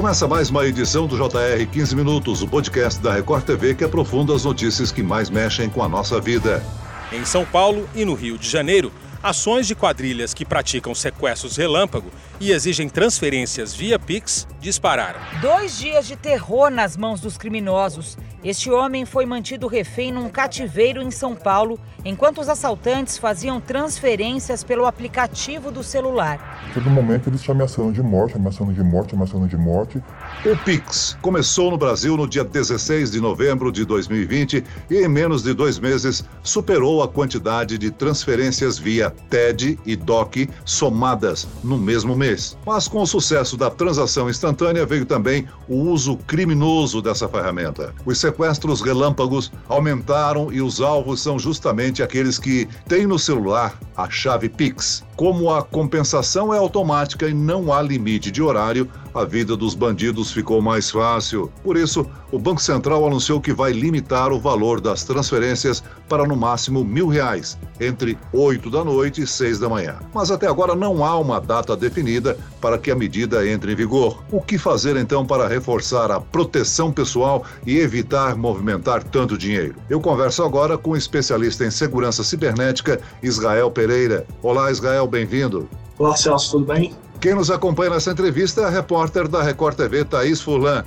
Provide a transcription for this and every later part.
Começa mais uma edição do JR 15 Minutos, o podcast da Record TV que aprofunda as notícias que mais mexem com a nossa vida. Em São Paulo e no Rio de Janeiro, ações de quadrilhas que praticam sequestros relâmpago e exigem transferências via Pix dispararam. Dois dias de terror nas mãos dos criminosos. Este homem foi mantido refém num cativeiro em São Paulo, enquanto os assaltantes faziam transferências pelo aplicativo do celular. Todo momento eles te ameaçando de morte, ameaçando de morte, ameaçando de morte. O Pix começou no Brasil no dia 16 de novembro de 2020 e em menos de dois meses superou a quantidade de transferências via TED e DOC somadas no mesmo mês. Mas com o sucesso da transação instantânea veio também o uso criminoso dessa ferramenta. Os sequestros relâmpagos aumentaram e os alvos são justamente aqueles que têm no celular a chave Pix. Como a compensação é automática e não há limite de horário, a vida dos bandidos ficou mais fácil. Por isso, o Banco Central anunciou que vai limitar o valor das transferências para no máximo mil reais, entre 8 da noite e 6 da manhã. Mas até agora não há uma data definida para que a medida entre em vigor. O que fazer então para reforçar a proteção pessoal e evitar movimentar tanto dinheiro? Eu converso agora com o especialista em segurança cibernética, Israel Pereira. Olá, Israel, bem-vindo. Olá, Celso, tudo bem? Quem nos acompanha nessa entrevista é a repórter da Record TV, Thaís Furlan.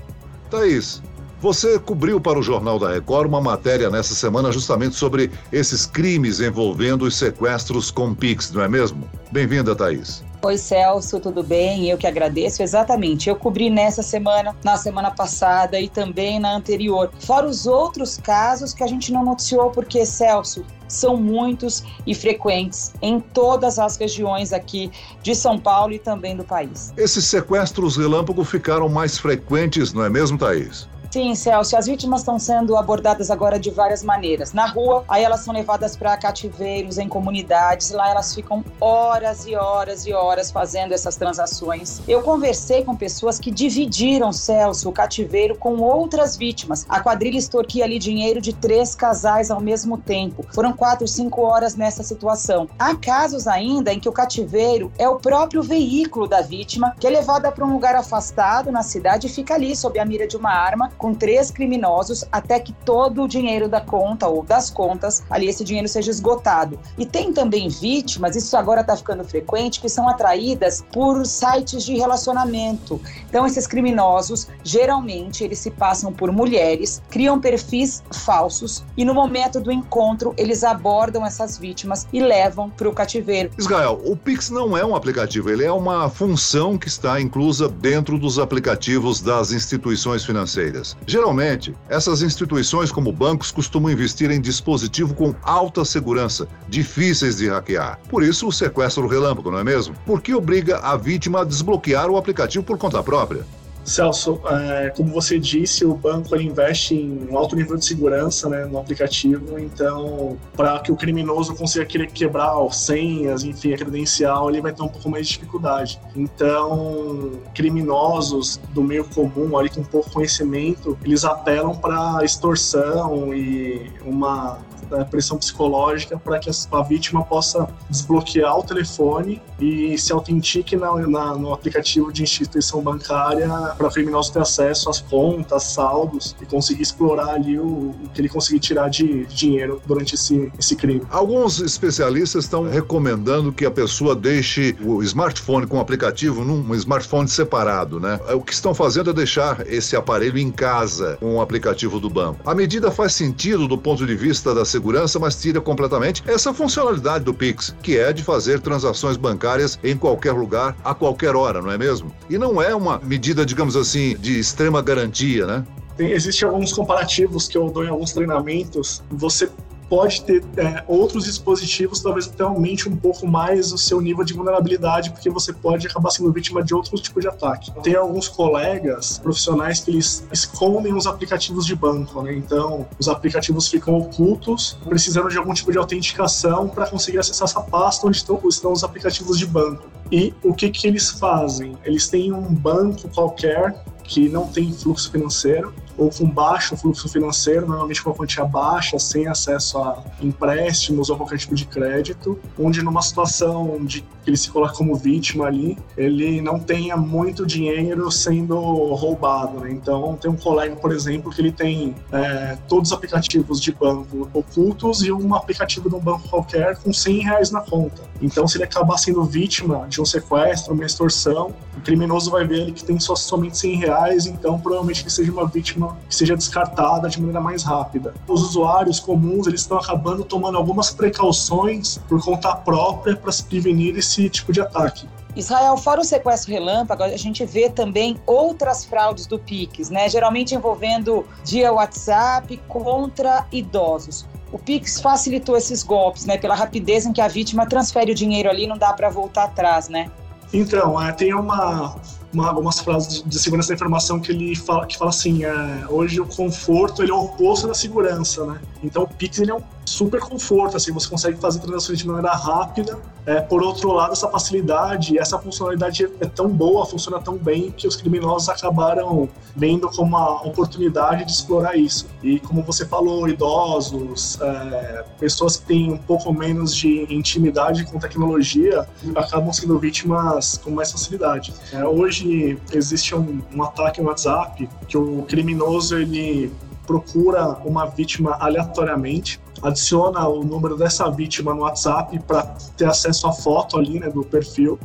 Thaís, você cobriu para o Jornal da Record uma matéria nessa semana justamente sobre esses crimes envolvendo os sequestros com Pix, não é mesmo? Bem-vinda, Thaís. Oi, Celso, tudo bem? Eu que agradeço. Exatamente. Eu cobri nessa semana, na semana passada e também na anterior. Fora os outros casos que a gente não noticiou, porque, Celso, são muitos e frequentes em todas as regiões aqui de São Paulo e também do país. Esses sequestros relâmpago ficaram mais frequentes, não é mesmo, Thaís? Sim, Celso, as vítimas estão sendo abordadas agora de várias maneiras. Na rua, aí elas são levadas para cativeiros, em comunidades, lá elas ficam horas e horas e horas fazendo essas transações. Eu conversei com pessoas que dividiram, Celso, o cativeiro com outras vítimas. A quadrilha extorquia ali dinheiro de três casais ao mesmo tempo. Foram quatro, cinco horas nessa situação. Há casos ainda em que o cativeiro é o próprio veículo da vítima, que é levada para um lugar afastado na cidade e fica ali sob a mira de uma arma com três criminosos até que todo o dinheiro da conta ou das contas, ali esse dinheiro seja esgotado. E tem também vítimas, isso agora está ficando frequente, que são atraídas por sites de relacionamento. Então esses criminosos, geralmente, eles se passam por mulheres, criam perfis falsos e no momento do encontro eles abordam essas vítimas e levam para o cativeiro. Israel, o Pix não é um aplicativo, ele é uma função que está inclusa dentro dos aplicativos das instituições financeiras. Geralmente, essas instituições, como bancos, costumam investir em dispositivo com alta segurança, difíceis de hackear. Por isso, o sequestro relâmpago, não é mesmo? Por que obriga a vítima a desbloquear o aplicativo por conta própria? Celso, é, como você disse, o banco ele investe em um alto nível de segurança né, no aplicativo, então, para que o criminoso consiga querer quebrar senhas, enfim, a credencial, ele vai ter um pouco mais de dificuldade. Então, criminosos do meio comum, ali com pouco conhecimento, eles apelam para extorsão e uma pressão psicológica para que a vítima possa desbloquear o telefone e se autentique na, na, no aplicativo de instituição bancária para criminoso ter acesso às contas, saldos e conseguir explorar ali o, o que ele conseguir tirar de, de dinheiro durante esse, esse crime. Alguns especialistas estão recomendando que a pessoa deixe o smartphone com o aplicativo num smartphone separado, né? O que estão fazendo é deixar esse aparelho em casa com o aplicativo do banco. A medida faz sentido do ponto de vista da segurança segurança, mas tira completamente essa funcionalidade do Pix, que é de fazer transações bancárias em qualquer lugar, a qualquer hora, não é mesmo? E não é uma medida, digamos assim, de extrema garantia, né? Tem, existem alguns comparativos que eu dou em alguns treinamentos. Você pode ter é, outros dispositivos, talvez até aumente um pouco mais o seu nível de vulnerabilidade, porque você pode acabar sendo vítima de outros tipos de ataque. Tem alguns colegas profissionais que eles escondem os aplicativos de banco, né? Então, os aplicativos ficam ocultos, precisando de algum tipo de autenticação para conseguir acessar essa pasta onde estão, estão os aplicativos de banco. E o que, que eles fazem? Eles têm um banco qualquer que não tem fluxo financeiro ou com baixo fluxo financeiro, normalmente com uma quantia baixa, sem acesso a empréstimos ou qualquer tipo de crédito, onde numa situação de que ele se coloca como vítima ali, ele não tenha muito dinheiro sendo roubado. Né? Então, tem um colega, por exemplo, que ele tem é, todos os aplicativos de banco ocultos e um aplicativo de um banco qualquer com 100 reais na conta. Então, se ele acabar sendo vítima de um sequestro, uma extorsão, o criminoso vai ver ele que tem só, somente 100 reais, então provavelmente que seja uma vítima que seja descartada de maneira mais rápida. Os usuários comuns eles estão acabando tomando algumas precauções por conta própria para se prevenir esse tipo de ataque. Israel, fora o sequestro relâmpago, a gente vê também outras fraudes do Pix, né? Geralmente envolvendo via WhatsApp contra idosos. O Pix facilitou esses golpes, né? Pela rapidez em que a vítima transfere o dinheiro ali, não dá para voltar atrás, né? Então, é, tem uma, uma, algumas frases de segurança da informação que ele fala, que fala assim, é, hoje o conforto ele é o oposto da segurança, né? Então o Pix ele é um super conforto, assim, você consegue fazer transações de maneira rápida. É, por outro lado, essa facilidade, essa funcionalidade é tão boa, funciona tão bem que os criminosos acabaram vendo como uma oportunidade de explorar isso. E como você falou, idosos, é, pessoas que têm um pouco menos de intimidade com tecnologia, acabam sendo vítimas com mais facilidade. É, hoje existe um, um ataque no WhatsApp que o criminoso ele procura uma vítima aleatoriamente adiciona o número dessa vítima no WhatsApp para ter acesso à foto ali, né, do perfil.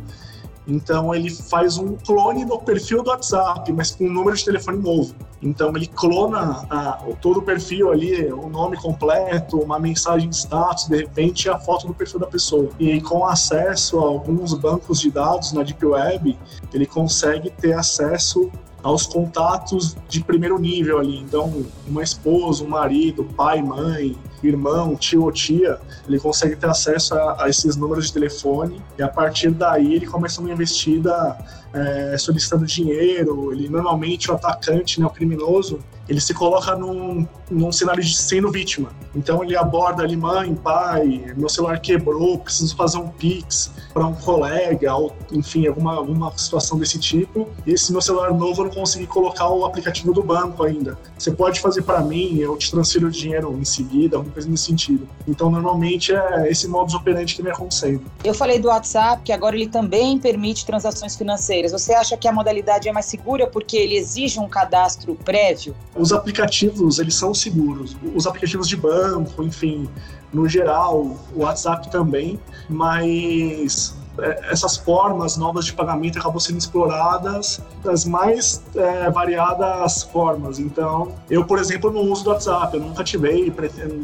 Então ele faz um clone do perfil do WhatsApp, mas com um número de telefone novo. Então ele clona a, todo o perfil ali, o nome completo, uma mensagem de status, de repente a foto do perfil da pessoa. E com acesso a alguns bancos de dados na Deep Web, ele consegue ter acesso aos contatos de primeiro nível ali. Então, uma esposa, um marido, pai, mãe, irmão, tio ou tia, ele consegue ter acesso a, a, esses números de telefone e a partir daí ele começa uma investida é, solicitando dinheiro. Ele normalmente o atacante, né, o criminoso, ele se coloca num, num cenário de sendo vítima. Então ele aborda ali, mãe, pai, meu celular quebrou, preciso fazer um pix para um colega, ou enfim, alguma, alguma situação desse tipo. E esse meu celular novo eu não consegui colocar o aplicativo do banco ainda. Você pode fazer para mim, eu te transfiro o dinheiro em seguida, alguma coisa nesse sentido. Então normalmente é esse modus operandi que me aconselha. Eu falei do WhatsApp, que agora ele também permite transações financeiras. Você acha que a modalidade é mais segura porque ele exige um cadastro prévio? Os aplicativos, eles são seguros. Os aplicativos de banco, enfim, no geral, o WhatsApp também, mas é, essas formas novas de pagamento acabam sendo exploradas das mais é, variadas formas. Então, eu, por exemplo, não uso do WhatsApp, eu nunca ativei,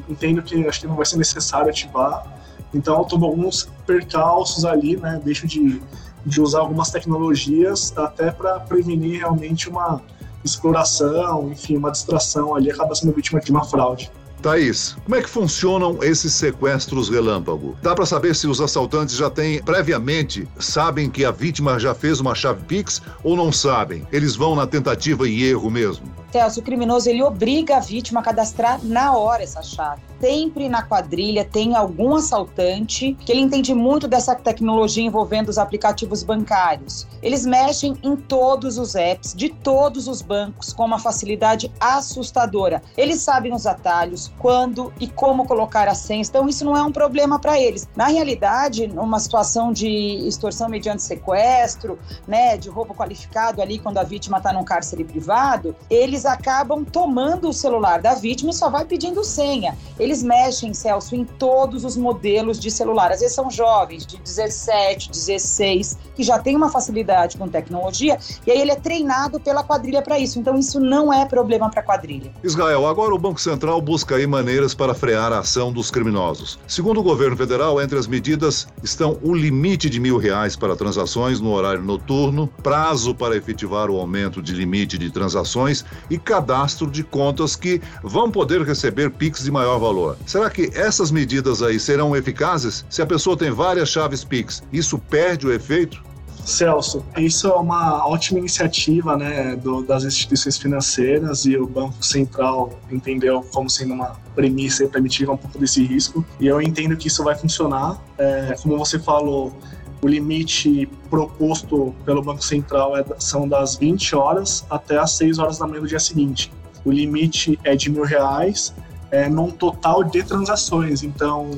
entendo que acho que não vai ser necessário ativar. Então, eu tomo alguns percalços ali, né? Deixo de, de usar algumas tecnologias até para prevenir realmente uma exploração, enfim, uma distração ali, acaba sendo vítima de uma fraude. Thaís, como é que funcionam esses sequestros relâmpago? Dá para saber se os assaltantes já têm previamente sabem que a vítima já fez uma chave Pix ou não sabem? Eles vão na tentativa e erro mesmo? Celso, o criminoso ele obriga a vítima a cadastrar na hora essa chave. Sempre na quadrilha tem algum assaltante que ele entende muito dessa tecnologia envolvendo os aplicativos bancários. Eles mexem em todos os apps de todos os bancos com uma facilidade assustadora. Eles sabem os atalhos, quando e como colocar a senha, então isso não é um problema para eles. Na realidade, numa situação de extorsão mediante sequestro, né, de roubo qualificado ali quando a vítima está num cárcere privado, eles acabam tomando o celular da vítima e só vai pedindo senha. Eles mexem, Celso, em todos os modelos de celular. Às vezes são jovens de 17, 16, que já tem uma facilidade com tecnologia, e aí ele é treinado pela quadrilha para isso. Então isso não é problema para a quadrilha. Israel, agora o Banco Central busca aí maneiras para frear a ação dos criminosos. Segundo o governo federal, entre as medidas estão o limite de mil reais para transações no horário noturno, prazo para efetivar o aumento de limite de transações e cadastro de contas que vão poder receber PIX de maior valor. Será que essas medidas aí serão eficazes? Se a pessoa tem várias chaves PIX, isso perde o efeito? Celso, isso é uma ótima iniciativa né, do, das instituições financeiras e o Banco Central entendeu como sendo uma premissa para mitigar um pouco desse risco. E eu entendo que isso vai funcionar. É, como você falou, o limite proposto pelo Banco Central é, são das 20 horas até as 6 horas da manhã do dia seguinte. O limite é de mil reais é, num total de transações. Então,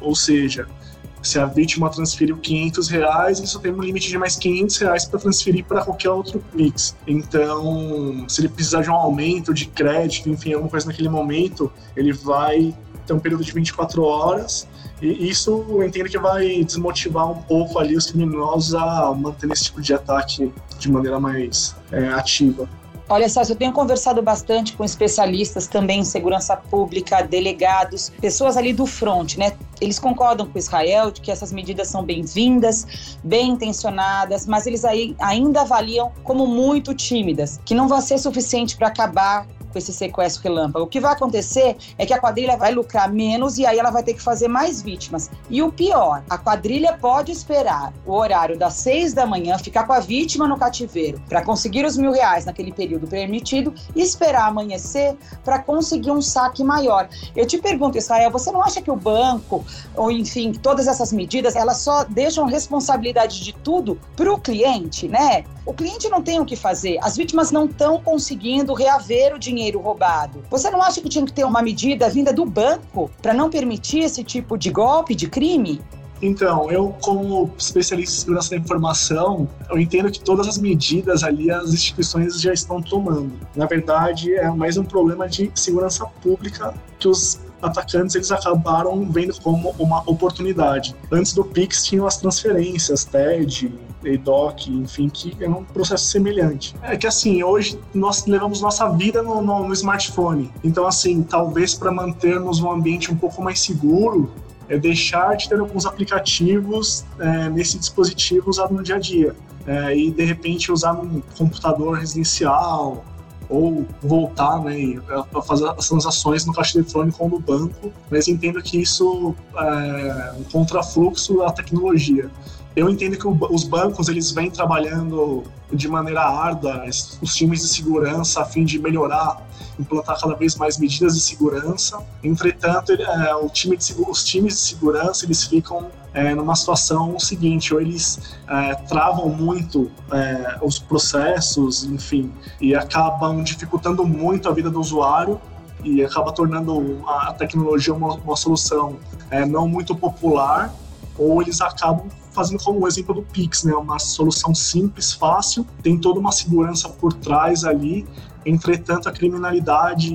ou seja, Se a vítima transferiu 500 reais, ele só tem um limite de mais 500 reais para transferir para qualquer outro Pix. Então, se ele precisar de um aumento de crédito, enfim, alguma coisa naquele momento, ele vai ter um período de 24 horas e isso eu entendo que vai desmotivar um pouco ali os criminosos a manter esse tipo de ataque de maneira mais é, ativa. Olha, Sérgio, eu tenho conversado bastante com especialistas também em segurança pública, delegados, pessoas ali do front, né? Eles concordam com Israel de que essas medidas são bem-vindas, bem intencionadas, mas eles aí ainda avaliam como muito tímidas, que não vão ser suficiente para acabar com esse sequestro relâmpago. O que vai acontecer é que a quadrilha vai lucrar menos e aí ela vai ter que fazer mais vítimas. E o pior, a quadrilha pode esperar o horário das seis da manhã, ficar com a vítima no cativeiro para conseguir os mil reais naquele período permitido e esperar amanhecer para conseguir um saque maior. Eu te pergunto, Israel, você não acha que o banco, ou enfim, todas essas medidas, elas só deixam responsabilidade de tudo para o cliente, né? O cliente não tem o que fazer, as vítimas não estão conseguindo reaver o dinheiro roubado. Você não acha que tinha que ter uma medida vinda do banco para não permitir esse tipo de golpe, de crime? Então, eu, como especialista em segurança da informação, eu entendo que todas as medidas ali as instituições já estão tomando. Na verdade, é mais um problema de segurança pública que os atacantes eles acabaram vendo como uma oportunidade. Antes do Pix tinham as transferências, TED, EDOC, enfim, que é um processo semelhante. É que assim, hoje nós levamos nossa vida no, no, no smartphone. Então, assim, talvez para mantermos um ambiente um pouco mais seguro, é deixar de ter alguns aplicativos é, nesse dispositivo usado no dia a dia. É, e de repente usar um computador residencial ou voltar né, a fazer as transações no caixa eletrônico ou no banco, mas entendo que isso é um contrafluxo da tecnologia. Eu entendo que os bancos eles vêm trabalhando de maneira árdua, os times de segurança, a fim de melhorar, implantar cada vez mais medidas de segurança. Entretanto, é, o time de, os times de segurança eles ficam é, numa situação seguinte, ou eles é, travam muito é, os processos, enfim, e acabam dificultando muito a vida do usuário e acaba tornando a tecnologia uma, uma solução é, não muito popular, ou eles acabam fazendo como o exemplo do Pix, né? Uma solução simples, fácil, tem toda uma segurança por trás ali. Entretanto, a criminalidade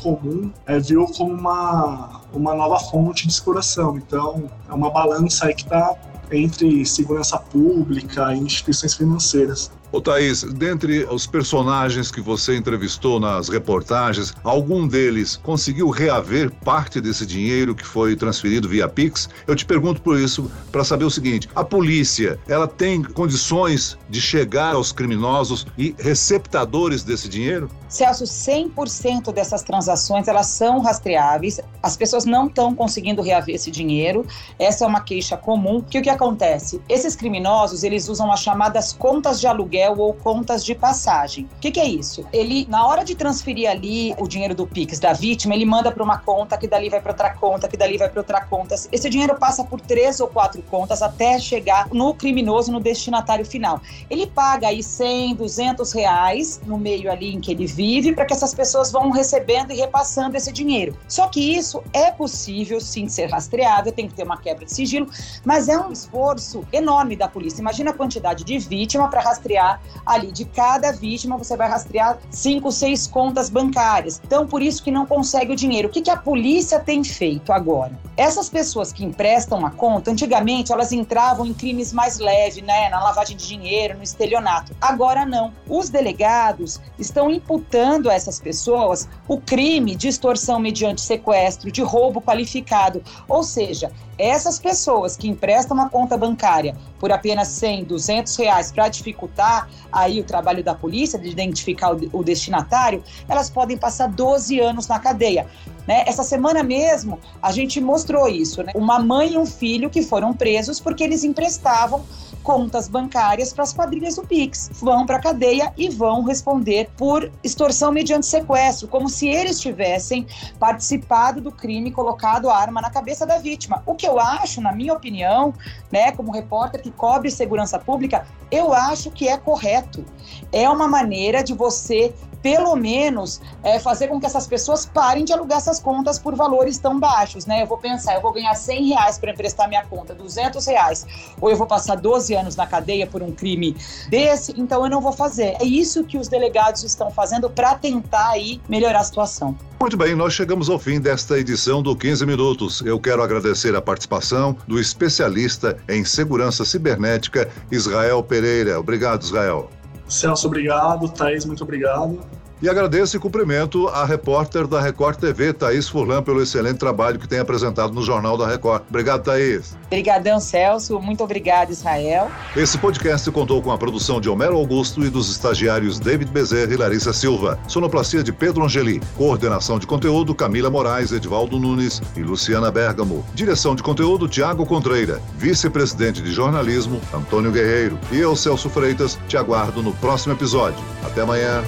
comum é, viu como uma, uma nova fonte de exploração. Então, é uma balança aí que está entre segurança pública e instituições financeiras. Ô Thaís, dentre os personagens que você entrevistou nas reportagens, algum deles conseguiu reaver parte desse dinheiro que foi transferido via Pix? Eu te pergunto por isso para saber o seguinte: a polícia, ela tem condições de chegar aos criminosos e receptadores desse dinheiro? Celso, 100% dessas transações elas são rastreáveis. As pessoas não estão conseguindo reaver esse dinheiro. Essa é uma queixa comum. Que o que acontece? Esses criminosos, eles usam as chamadas contas de aluguel aluguel ou contas de passagem. O que, que, é isso? Ele, na hora de transferir ali o dinheiro do Pix da vítima, ele manda para uma conta, que dali vai para outra conta, que dali vai para outra conta. Esse dinheiro passa por três ou quatro contas até chegar no criminoso, no destinatário final. Ele paga aí 100, 200 reais no meio ali em que ele vive, para que essas pessoas vão recebendo e repassando esse dinheiro. Só que isso é possível sim ser rastreável, tem que ter uma quebra de sigilo, mas é um esforço enorme da polícia. Imagina a quantidade de vítima para rastrear ali de cada vítima, você vai rastrear cinco, seis contas bancárias. Então, por isso que não consegue o dinheiro. O que, que a polícia tem feito agora? Essas pessoas que emprestam uma conta, antigamente elas entravam em crimes mais leves, né? Na lavagem de dinheiro, no estelionato. Agora não. Os delegados estão imputando a essas pessoas o crime de extorsão mediante sequestro, de roubo qualificado. Ou seja, essas pessoas que emprestam uma conta bancária por apenas 100, 200 reais para dificultar aí o trabalho da polícia de identificar o destinatário, elas podem passar 12 anos na cadeia. Né? Essa semana mesmo a gente mostrou isso, né? Uma mãe e um filho que foram presos porque eles emprestavam contas bancárias para as quadrilhas do Pix. Vão para a cadeia e vão responder por extorsão mediante sequestro, como se eles tivessem participado do crime, colocado a arma na cabeça da vítima. O que eu acho, na minha opinião, né, como repórter que cobre segurança pública, eu acho que é correto. É uma maneira de você pelo menos é, fazer com que essas pessoas parem de alugar essas contas por valores tão baixos, né? Eu vou pensar, eu vou ganhar 100 reais para emprestar minha conta, 200 reais, ou eu vou passar 12 anos na cadeia por um crime desse, então eu não vou fazer. É isso que os delegados estão fazendo para tentar aí melhorar a situação. Muito bem, nós chegamos ao fim desta edição do 15 Minutos. Eu quero agradecer a participação do especialista em segurança cibernética, Israel Pereira. Obrigado, Israel. Celso, obrigado. Thaís, muito obrigado. E agradeço e cumprimento a repórter da Record TV, Thaís Furlan, pelo excelente trabalho que tem apresentado no Jornal da Record. Obrigado, Thaís. Obrigadão, Celso. Muito obrigado, Israel. Esse podcast contou com a produção de Homero Augusto e dos estagiários David Bezerra e Larissa Silva. Sonoplastia de Pedro Angeli. Coordenação de conteúdo Camila Moraes, Edvaldo Nunes e Luciana Bergamo. Direção de conteúdo Tiago Contreira. Vice-presidente de jornalismo Antônio Guerreiro. E eu, Celso Freitas, te aguardo no próximo episódio. Até amanhã.